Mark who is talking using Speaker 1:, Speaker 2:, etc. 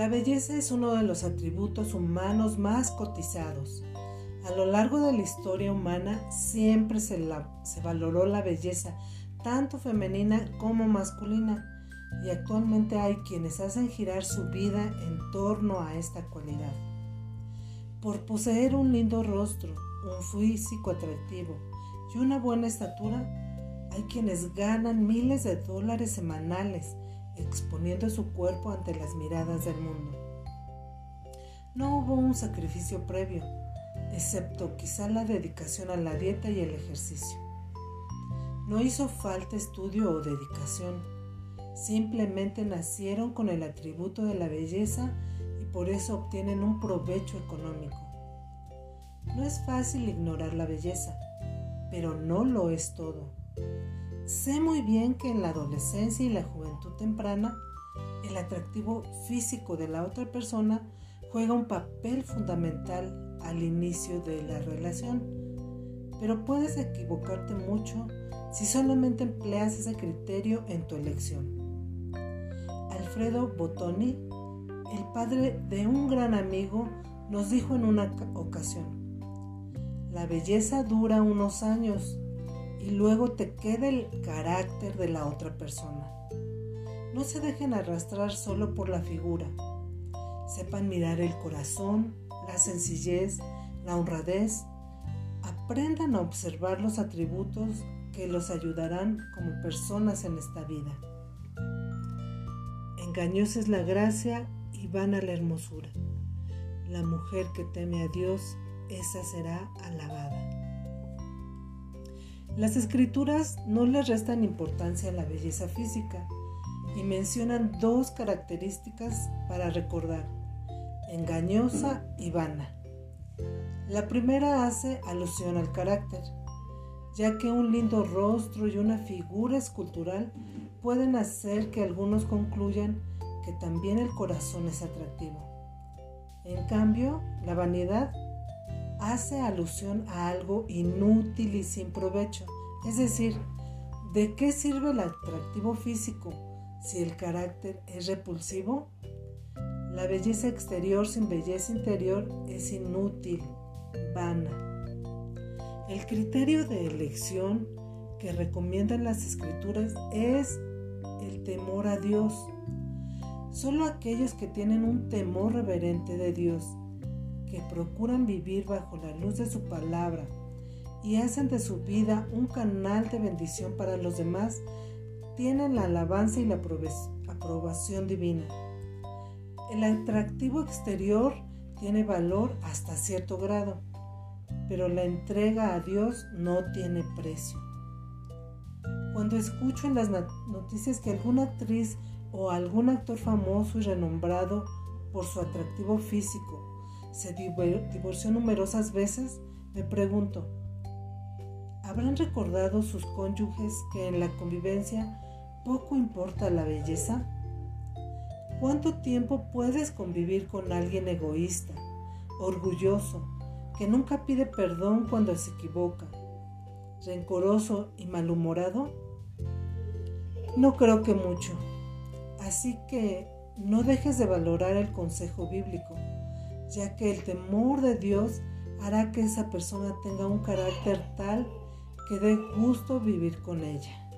Speaker 1: La belleza es uno de los atributos humanos más cotizados. A lo largo de la historia humana siempre se, valoró la belleza, tanto femenina como masculina, y actualmente hay quienes hacen girar su vida en torno a esta cualidad. Por poseer un lindo rostro, un físico atractivo y una buena estatura, hay quienes ganan miles de dólares semanales exponiendo su cuerpo ante las miradas del mundo. No hubo un sacrificio previo, excepto quizá la dedicación a la dieta y el ejercicio. No hizo falta estudio o dedicación, simplemente nacieron con el atributo de la belleza y por eso obtienen un provecho económico. No es fácil ignorar la belleza, pero no lo es todo. Sé muy bien que en la adolescencia y la juventud temprana, el atractivo físico de la otra persona juega un papel fundamental al inicio de la relación, pero puedes equivocarte mucho si solamente empleas ese criterio en tu elección. Alfredo Bottoni, el padre de un gran amigo, nos dijo en una ocasión, la belleza dura unos años, y luego te queda el carácter de la otra persona. No se dejen arrastrar solo por la figura. Sepan mirar el corazón, la sencillez, la honradez. Aprendan a observar los atributos que los ayudarán como personas en esta vida. Engañosa es la gracia y vana la hermosura. La mujer que teme a Dios, esa será alabada. Las escrituras no le restan importancia a la belleza física y mencionan dos características para recordar, engañosa y vana. La primera hace alusión al carácter, ya que un lindo rostro y una figura escultural pueden hacer que algunos concluyan que también el corazón es atractivo. En cambio, la vanidad hace alusión a algo inútil y sin provecho. Es decir, ¿de qué sirve el atractivo físico si el carácter es repulsivo? La belleza exterior sin belleza interior es inútil, vana. El criterio de elección que recomiendan las escrituras es el temor a Dios. Solo aquellos que tienen un temor reverente de Dios que procuran vivir bajo la luz de su palabra y hacen de su vida un canal de bendición para los demás, tienen la alabanza y la aprobación divina. El atractivo exterior tiene valor hasta cierto grado, pero la entrega a Dios no tiene precio. Cuando escucho en las noticias que alguna actriz o algún actor famoso y renombrado por su atractivo físico se divorció numerosas veces, me pregunto, ¿habrán recordado sus cónyuges que en la convivencia poco importa la belleza? ¿Cuánto tiempo puedes convivir con alguien egoísta, orgulloso, que nunca pide perdón cuando se equivoca, rencoroso y malhumorado? No creo que mucho. Así que no dejes de valorar el consejo bíblico ya que el temor de Dios hará que esa persona tenga un carácter tal que dé gusto vivir con ella.